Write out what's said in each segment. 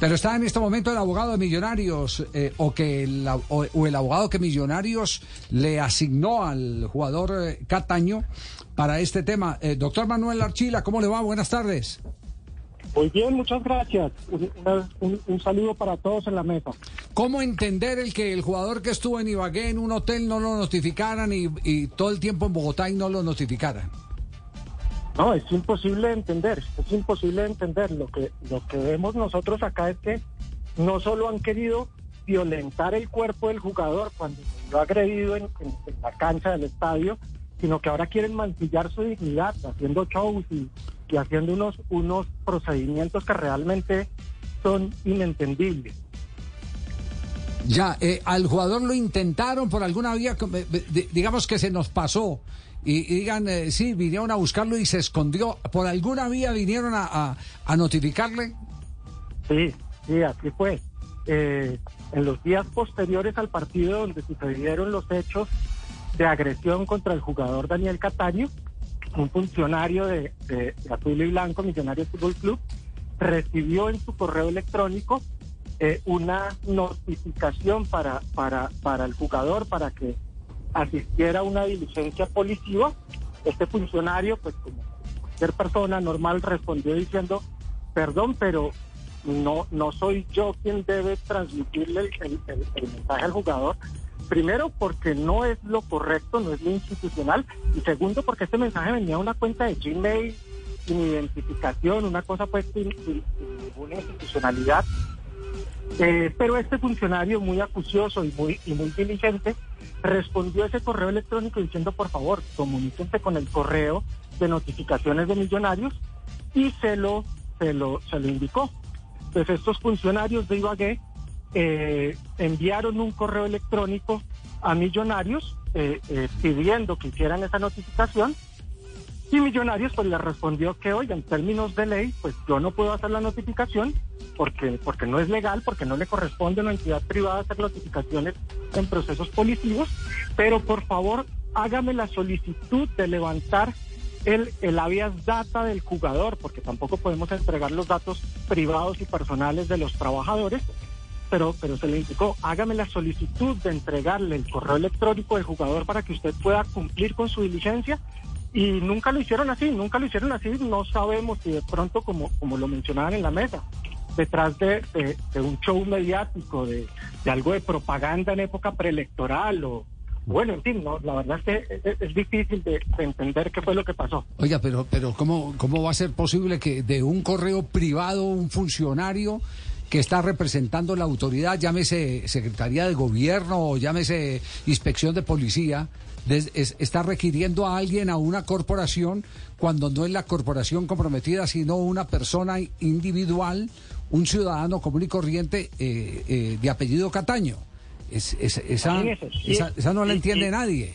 Pero está en este momento el abogado de Millonarios eh, o que el, o, el abogado que Millonarios le asignó al jugador eh, Cataño para este tema. Eh, doctor Manuel Archila, ¿cómo le va? Buenas tardes. Muy bien, muchas gracias. Un, saludo para todos en la mesa. ¿Cómo entender el que el jugador que estuvo en Ibagué en un hotel no lo notificaran y, y todo el tiempo en Bogotá y no lo notificaran? No, es imposible entender, es imposible entender. Lo que, lo que vemos nosotros acá es que no solo han querido violentar el cuerpo del jugador cuando lo ha agredido en, la cancha del estadio, sino que ahora quieren mancillar su dignidad haciendo shows y, haciendo unos, unos procedimientos que realmente son inentendibles. Ya, eh, al jugador lo intentaron por alguna vía, eh, digamos que se nos pasó y, digan, eh, sí, vinieron a buscarlo y se escondió. ¿Por alguna vía vinieron a, notificarle? Sí, sí, así fue. Eh, en los días posteriores al partido donde sucedieron los hechos de agresión contra el jugador Daniel Cataño, un funcionario de, Azul y Blanco, Millonario Fútbol Club, recibió en su correo electrónico eh, una notificación para, para, para el jugador para que asistiera a una diligencia policiva. Este funcionario, pues como cualquier persona normal, respondió diciendo, perdón, pero no, no soy yo quien debe transmitirle el, mensaje al jugador. Primero, porque no es lo correcto, no es lo institucional. Y segundo, porque este mensaje venía a una cuenta de Gmail sin identificación, una cosa pues sin, ninguna institucionalidad. Eh, pero este funcionario muy acucioso y muy, y muy diligente respondió ese correo electrónico diciendo, por favor, comuníquense con el correo de notificaciones de millonarios y se lo, se lo, se lo indicó. Pues estos funcionarios de Ibagué eh, enviaron un correo electrónico a millonarios eh, eh, pidiendo que hicieran esa notificación y Millonarios pues le respondió que, oye, en términos de ley, pues yo no puedo hacer la notificación porque, porque no es legal, porque no le corresponde a una entidad privada hacer notificaciones en procesos policivos, pero por favor hágame la solicitud de levantar el, el habeas data del jugador, porque tampoco podemos entregar los datos privados y personales de los trabajadores, pero, pero se le indicó, hágame la solicitud de entregarle el correo electrónico del jugador para que usted pueda cumplir con su diligencia y nunca lo hicieron así, nunca lo hicieron así, no sabemos si de pronto, como, como lo mencionaban en la mesa, detrás de, un show mediático, de, algo de propaganda en época preelectoral o... Bueno, en fin, no, la verdad es que es, difícil de, entender qué fue lo que pasó. Oiga, pero, pero ¿cómo, ¿cómo va a ser posible que de un correo privado un funcionario que está representando la autoridad, llámese Secretaría de Gobierno o llámese Inspección de Policía, está requiriendo a alguien, a una corporación, cuando no es la corporación comprometida, sino una persona individual, un ciudadano común y corriente eh, eh, de apellido Cataño. esa, esa, no la entiende nadie.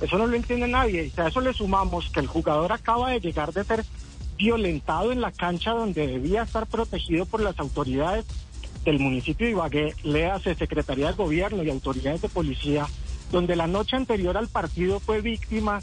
Eso no lo entiende nadie. Y a eso le sumamos que el jugador acaba de llegar de ser violentado en la cancha donde debía estar protegido por las autoridades del municipio de Ibagué, léase Secretaría de Gobierno y autoridades de policía, donde la noche anterior al partido fue víctima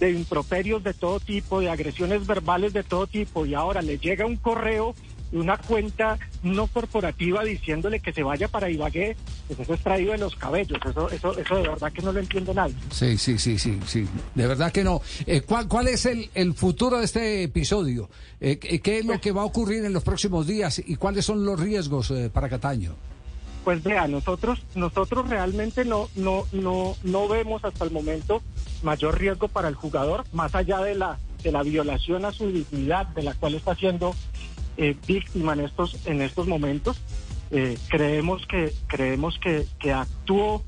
de improperios de todo tipo, de agresiones verbales de todo tipo, y ahora le llega un correo una cuenta no corporativa diciéndole que se vaya para Ibagué, pues eso es traído de los cabellos, eso, eso, eso de verdad que no lo entiende nadie. Sí, sí, sí, sí, sí, de verdad que no. Eh, ¿cuál, ¿Cuál es el, el futuro de este episodio? Eh, ¿Qué es lo pues que va a ocurrir en los próximos días y cuáles son los riesgos eh, para Cataño? Pues vea, nosotros, nosotros realmente no, no, no, no vemos hasta el momento mayor riesgo para el jugador, más allá de la, de la violación a su dignidad, de la cual está siendo eh, víctima en estos, en estos momentos. Eh, creemos que, creemos que, que actuó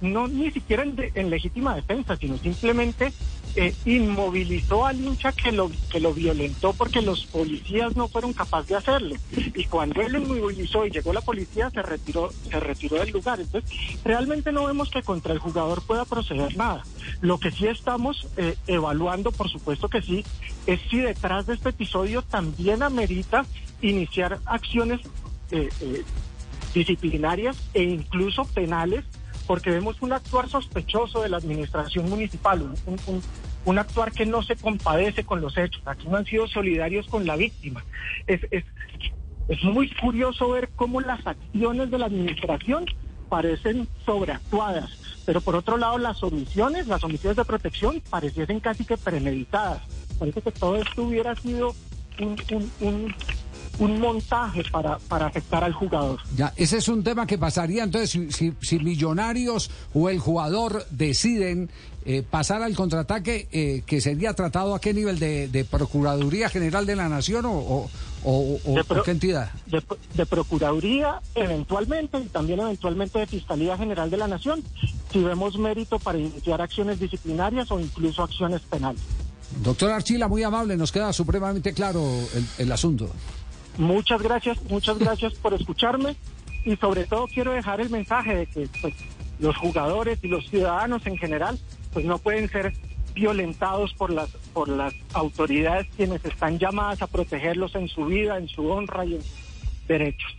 no ni siquiera en, legítima defensa, sino simplemente eh, inmovilizó al hincha que lo, que lo violentó porque los policías no fueron capaces de hacerlo. Y cuando él lo inmovilizó y llegó la policía, se retiró, se retiró del lugar. Entonces, realmente no vemos que contra el jugador pueda proceder nada. Lo que sí estamos eh, evaluando, por supuesto que sí, es si detrás de este episodio también amerita iniciar acciones eh, disciplinarias e incluso penales porque vemos un actuar sospechoso de la administración municipal, un, actuar que no se compadece con los hechos. Aquí no han sido solidarios con la víctima. Es, es muy curioso ver cómo las acciones de la administración parecen sobreactuadas, pero por otro lado las omisiones, las omisiones de protección pareciesen casi que premeditadas. Parece que todo esto hubiera sido un, un, un, un montaje para, para afectar al jugador. Ya, ese es un tema que pasaría entonces si, si, si Millonarios o el jugador deciden eh, pasar al contraataque, eh, que sería tratado a qué nivel de, de Procuraduría General de la Nación o, o, o, o- De pro- o qué entidad. de, de Procuraduría, eventualmente, y también eventualmente de Fiscalía General de la Nación, si vemos mérito para iniciar acciones disciplinarias o incluso acciones penales. Doctor Archila, muy amable, nos queda supremamente claro el, el asunto. Muchas gracias, muchas gracias por escucharme y sobre todo quiero dejar el mensaje de que pues, los jugadores y los ciudadanos en general pues no pueden ser violentados por las por las autoridades quienes están llamadas a protegerlos en su vida, en su honra y en sus derechos.